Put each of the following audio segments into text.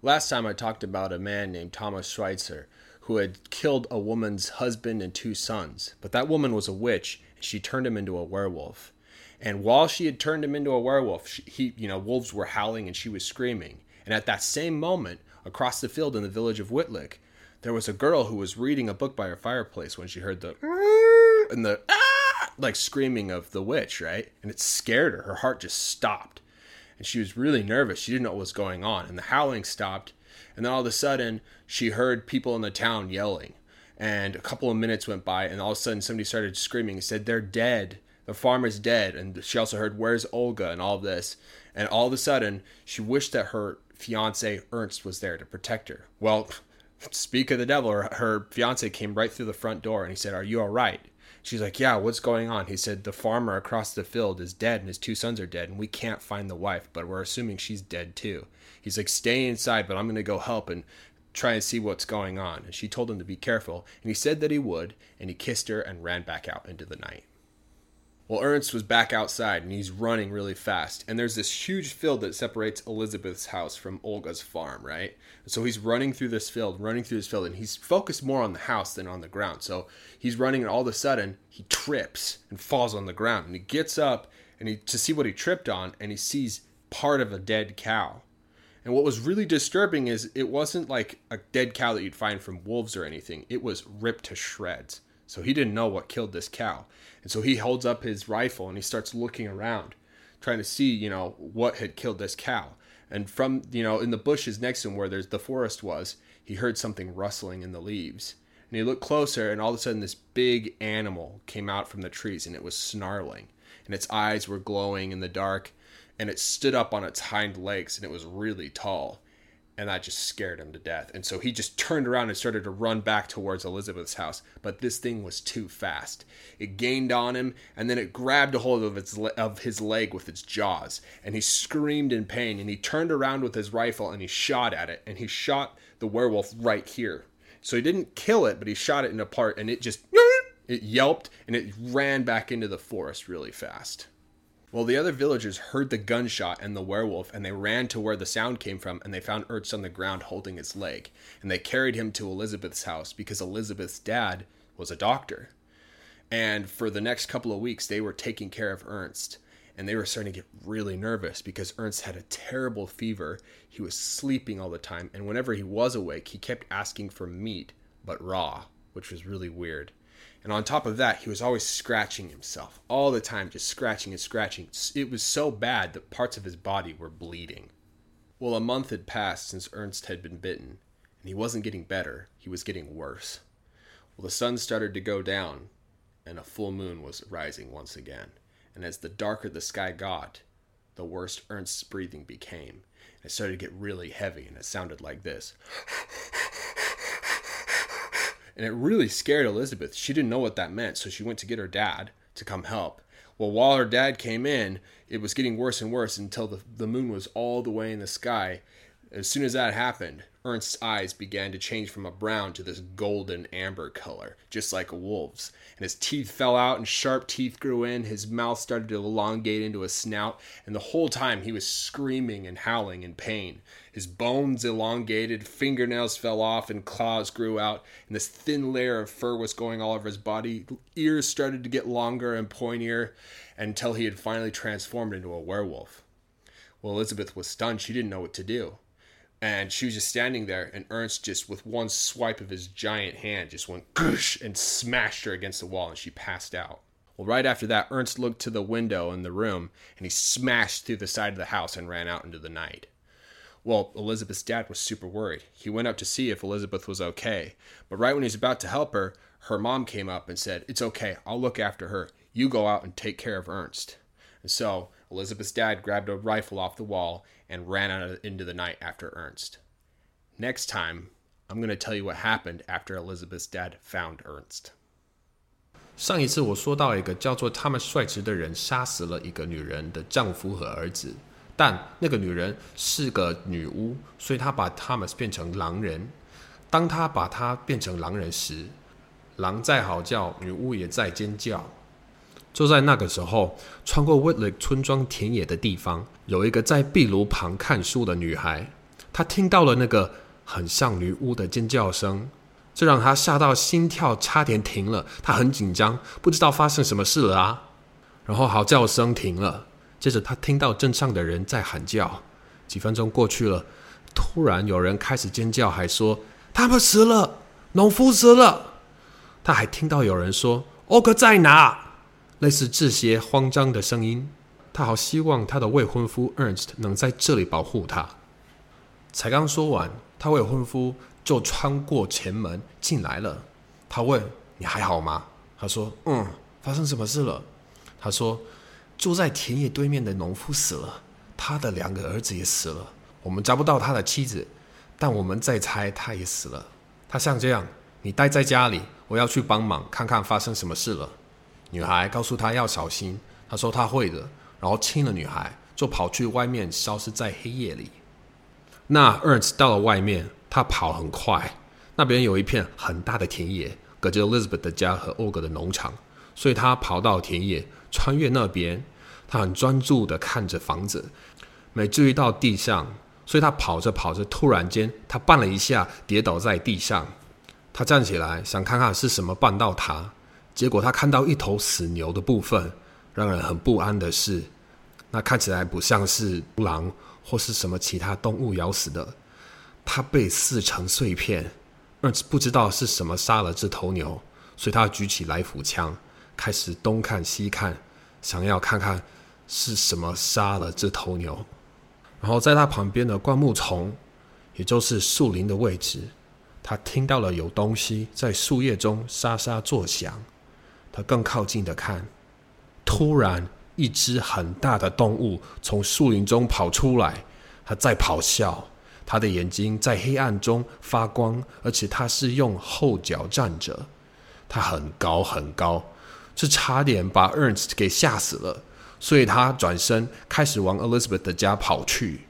Last time I talked about a man named Thomas Schweitzer who had killed a woman's husband and two sons, but that woman was a witch and she turned him into a werewolf. And while she had turned him into a werewolf, she, he, you know, wolves were howling and she was screaming. And at that same moment, across the field in the village of Whitlick, there was a girl who was reading a book by her fireplace when she heard the and the ah, like screaming of the witch, right? And it scared her. Her heart just stopped and she was really nervous. She didn't know what was going on. And the howling stopped. And then all of a sudden, she heard people in the town yelling. And a couple of minutes went by, and all of a sudden, somebody started screaming and said, They're dead. The farmer's dead. And she also heard, Where's Olga? and all of this. And all of a sudden, she wished that her fiance, Ernst, was there to protect her. Well, speak of the devil, her, her fiance came right through the front door and he said, Are you all right? She's like, Yeah, what's going on? He said, The farmer across the field is dead and his two sons are dead, and we can't find the wife, but we're assuming she's dead too. He's like, Stay inside, but I'm going to go help and try and see what's going on. And she told him to be careful, and he said that he would, and he kissed her and ran back out into the night. Well, Ernst was back outside and he's running really fast. And there's this huge field that separates Elizabeth's house from Olga's farm, right? So he's running through this field, running through this field, and he's focused more on the house than on the ground. So he's running, and all of a sudden he trips and falls on the ground. And he gets up and he to see what he tripped on, and he sees part of a dead cow. And what was really disturbing is it wasn't like a dead cow that you'd find from wolves or anything. It was ripped to shreds. So he didn't know what killed this cow. And so he holds up his rifle and he starts looking around, trying to see, you know, what had killed this cow. And from, you know, in the bushes next to him where there's the forest was, he heard something rustling in the leaves. And he looked closer and all of a sudden this big animal came out from the trees and it was snarling. And its eyes were glowing in the dark and it stood up on its hind legs and it was really tall and that just scared him to death. And so he just turned around and started to run back towards Elizabeth's house. But this thing was too fast. It gained on him, and then it grabbed a hold of its of his leg with its jaws, and he screamed in pain. And he turned around with his rifle and he shot at it, and he shot the werewolf right here. So he didn't kill it, but he shot it in a part, and it just it yelped and it ran back into the forest really fast. Well, the other villagers heard the gunshot and the werewolf, and they ran to where the sound came from, and they found Ernst on the ground holding his leg. And they carried him to Elizabeth's house because Elizabeth's dad was a doctor. And for the next couple of weeks, they were taking care of Ernst. And they were starting to get really nervous because Ernst had a terrible fever. He was sleeping all the time. And whenever he was awake, he kept asking for meat, but raw, which was really weird. And on top of that, he was always scratching himself all the time, just scratching and scratching. It was so bad that parts of his body were bleeding. Well, a month had passed since Ernst had been bitten, and he wasn't getting better, he was getting worse. Well, the sun started to go down, and a full moon was rising once again. And as the darker the sky got, the worse Ernst's breathing became. It started to get really heavy, and it sounded like this and it really scared Elizabeth. She didn't know what that meant, so she went to get her dad to come help. Well, while her dad came in, it was getting worse and worse until the, the moon was all the way in the sky. As soon as that happened, Ernst's eyes began to change from a brown to this golden amber color, just like a wolf's. And his teeth fell out and sharp teeth grew in. His mouth started to elongate into a snout, and the whole time he was screaming and howling in pain. His bones elongated, fingernails fell off, and claws grew out, and this thin layer of fur was going all over his body. Ears started to get longer and pointier until he had finally transformed into a werewolf. Well, Elizabeth was stunned. She didn't know what to do. And she was just standing there, and Ernst just, with one swipe of his giant hand, just went goosh and smashed her against the wall, and she passed out. Well, right after that, Ernst looked to the window in the room, and he smashed through the side of the house and ran out into the night. Well, Elizabeth's dad was super worried. He went up to see if Elizabeth was okay. But right when he was about to help her, her mom came up and said, It's okay, I'll look after her. You go out and take care of Ernst. And so Elizabeth's dad grabbed a rifle off the wall and ran out into the night after Ernst. Next time, I'm going to tell you what happened after Elizabeth's dad found Ernst. 上一次我说到一个叫做他们率直的人杀死了一个女人的丈夫和儿子。但那个女人是个女巫，所以她把他们变成狼人。当她把她变成狼人时，狼在嚎叫，女巫也在尖叫。 就在那个时候，穿过 Whitley 村庄田野的地方，有一个在壁炉旁看书的女孩。她听到了那个很像女巫的尖叫声，这让她吓到心跳差点停了。她很紧张，不知道发生什么事了啊。然后嚎叫声停了，接着她听到镇上的人在喊叫。几分钟过去了，突然有人开始尖叫，还说他们死了，农夫死了。他还听到有人说：“欧克在哪？”类似这些慌张的声音。他好希望他的未婚夫 Ernst 能在这里保护他。才刚说完，他未婚夫就穿过前门进来了。他问：“你还好吗？”他说：“嗯。”发生什么事了？他说：“住在田野对面的农夫死了，他的两个儿子也死了。我们找不到他的妻子，但我们在猜他也死了。他像这样，你待在家里，我要去帮忙看看发生什么事了。”女孩告诉他要小心。他说他会的，然后亲了女孩，就跑去外面，消失在黑夜里。那 Ernst 到了外面，他跑很快。那边有一片很大的田野，隔着 Elizabeth 的家和 Og 的农场，所以他跑到田野，穿越那边。他很专注的看着房子，没注意到地上，所以他跑着跑着，突然间他绊了一下，跌倒在地上。他站起来，想看看是什么绊到他，结果他看到一头死牛的部分。让人很不安的是，那看起来不像是狼。或是什么其他动物咬死的，它被撕成碎片。而不知道是什么杀了这头牛，所以他举起来福枪，开始东看西看，想要看看是什么杀了这头牛。然后在他旁边的灌木丛，也就是树林的位置，他听到了有东西在树叶中沙沙作响。他更靠近的看，突然。一只很大的动物从树林中跑出来，它在咆哮，它的眼睛在黑暗中发光，而且它是用后脚站着，它很高很高，这差点把 Ernst 给吓死了，所以他转身开始往 Elizabeth 的家跑去。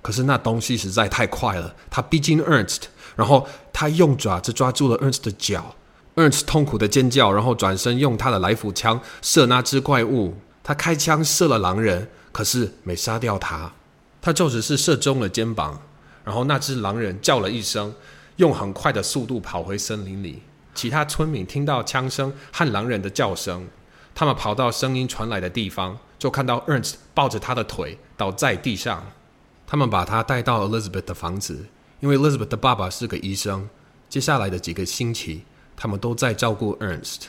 可是那东西实在太快了，它逼近 Ernst，然后他用爪子抓住了 Ernst 的脚，Ernst 痛苦的尖叫，然后转身用他的来福枪射那只怪物。他开枪射了狼人，可是没杀掉他，他就只是射中了肩膀。然后那只狼人叫了一声，用很快的速度跑回森林里。其他村民听到枪声和狼人的叫声，他们跑到声音传来的地方，就看到 Ernst 抱着他的腿倒在地上。他们把他带到 Elizabeth 的房子，因为 Elizabeth 的爸爸是个医生。接下来的几个星期，他们都在照顾 Ernst，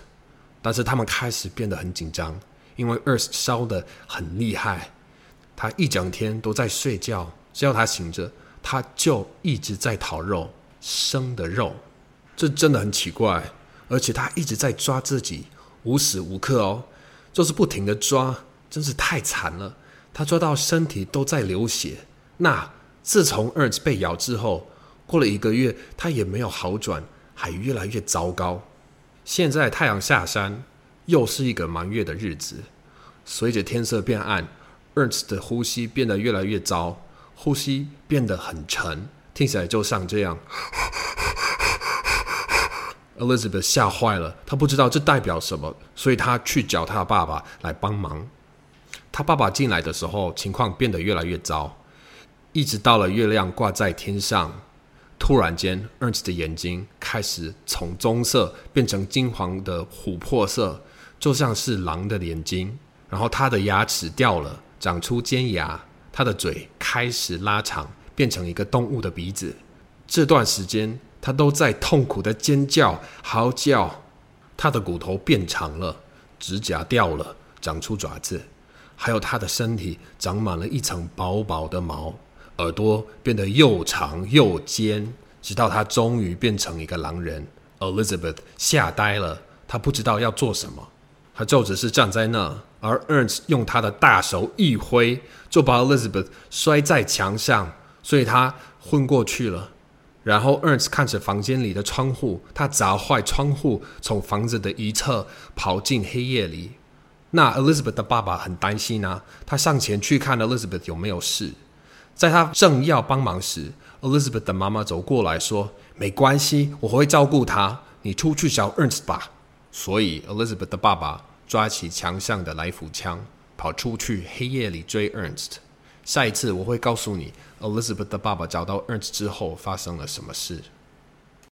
但是他们开始变得很紧张。因为 Ernst 烧的很厉害，他一整天都在睡觉，只要他醒着，他就一直在讨肉，生的肉，这真的很奇怪。而且他一直在抓自己，无时无刻哦，就是不停的抓，真是太惨了。他抓到身体都在流血。那自从 Earth 被咬之后，过了一个月，他也没有好转，还越来越糟糕。现在太阳下山。又是一个满月的日子，随着天色变暗，Ernst 的呼吸变得越来越糟，呼吸变得很沉，听起来就像这样。Elizabeth 吓坏了，她不知道这代表什么，所以她去找她爸爸来帮忙。他爸爸进来的时候，情况变得越来越糟，一直到了月亮挂在天上，突然间，Ernst 的眼睛开始从棕色变成金黄的琥珀色。就像是狼的眼睛，然后他的牙齿掉了，长出尖牙，他的嘴开始拉长，变成一个动物的鼻子。这段时间，他都在痛苦的尖叫、嚎叫。他的骨头变长了，指甲掉了，长出爪子，还有他的身体长满了一层薄薄的毛，耳朵变得又长又尖，直到他终于变成一个狼人。Elizabeth 吓呆了，他不知道要做什么。他就只是站在那，而 Ernst 用他的大手一挥，就把 Elizabeth 摔在墙上，所以他昏过去了。然后 Ernst 看着房间里的窗户，他砸坏窗户，从房子的一侧跑进黑夜里。那 Elizabeth 的爸爸很担心啊，他上前去看 Elizabeth 有没有事。在他正要帮忙时，Elizabeth 的妈妈走过来说：“没关系，我会照顾他，你出去找 Ernst 吧。”所以，Elizabeth 的爸爸抓起墙上的来福枪，跑出去黑夜里追 Ernst。下一次我会告诉你 Elizabeth 的爸爸找到 Ernst 之后发生了什么事。